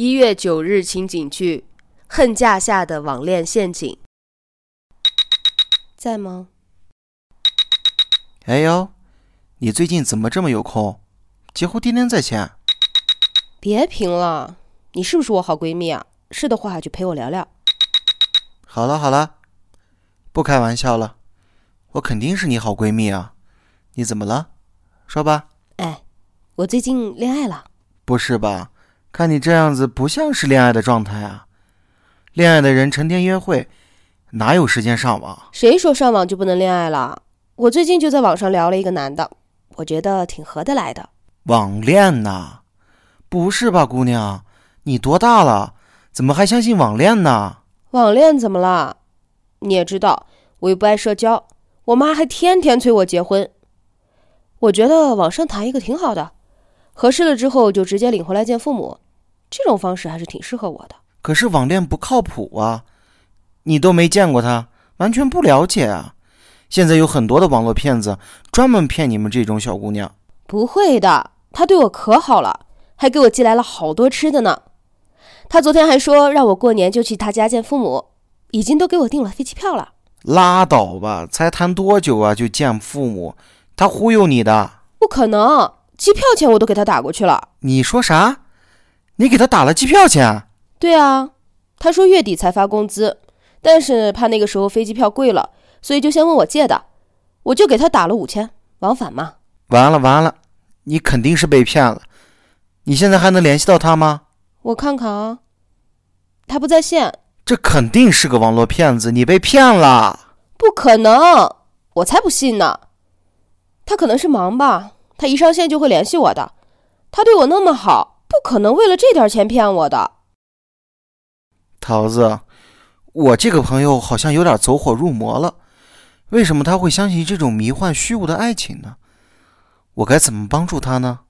一月九日情景剧《恨嫁下的网恋陷阱》，在吗？哎呦，你最近怎么这么有空？几乎天天在线。别贫了，你是不是我好闺蜜啊？是的话就陪我聊聊。好了好了，不开玩笑了，我肯定是你好闺蜜啊。你怎么了？说吧。哎，我最近恋爱了。不是吧？看你这样子，不像是恋爱的状态啊！恋爱的人成天约会，哪有时间上网？谁说上网就不能恋爱了？我最近就在网上聊了一个男的，我觉得挺合得来的。网恋呐？不是吧，姑娘，你多大了？怎么还相信网恋呢？网恋怎么了？你也知道，我又不爱社交，我妈还天天催我结婚。我觉得网上谈一个挺好的，合适了之后就直接领回来见父母，这种方式还是挺适合我的。可是网恋不靠谱啊，你都没见过他，完全不了解啊。现在有很多的网络骗子专门骗你们这种小姑娘。不会的，他对我可好了，还给我寄来了好多吃的呢。他昨天还说让我过年就去他家见父母，已经都给我订了飞机票了。拉倒吧，才谈多久啊就见父母？他忽悠你的？不可能，机票钱我都给他打过去了。你说啥？你给他打了机票钱？对啊，他说月底才发工资，但是怕那个时候飞机票贵了，所以就先问我借的，我就给他打了五千，往返嘛。完了完了，你肯定是被骗了。你现在还能联系到他吗？我看看啊，他不在线。这肯定是个网络骗子，你被骗了。不可能，我才不信呢。他可能是忙吧，他一上线就会联系我的。他对我那么好，不可能为了这点钱骗我的。桃子，我这个朋友好像有点走火入魔了。为什么他会相信这种迷幻虚无的爱情呢？我该怎么帮助他呢？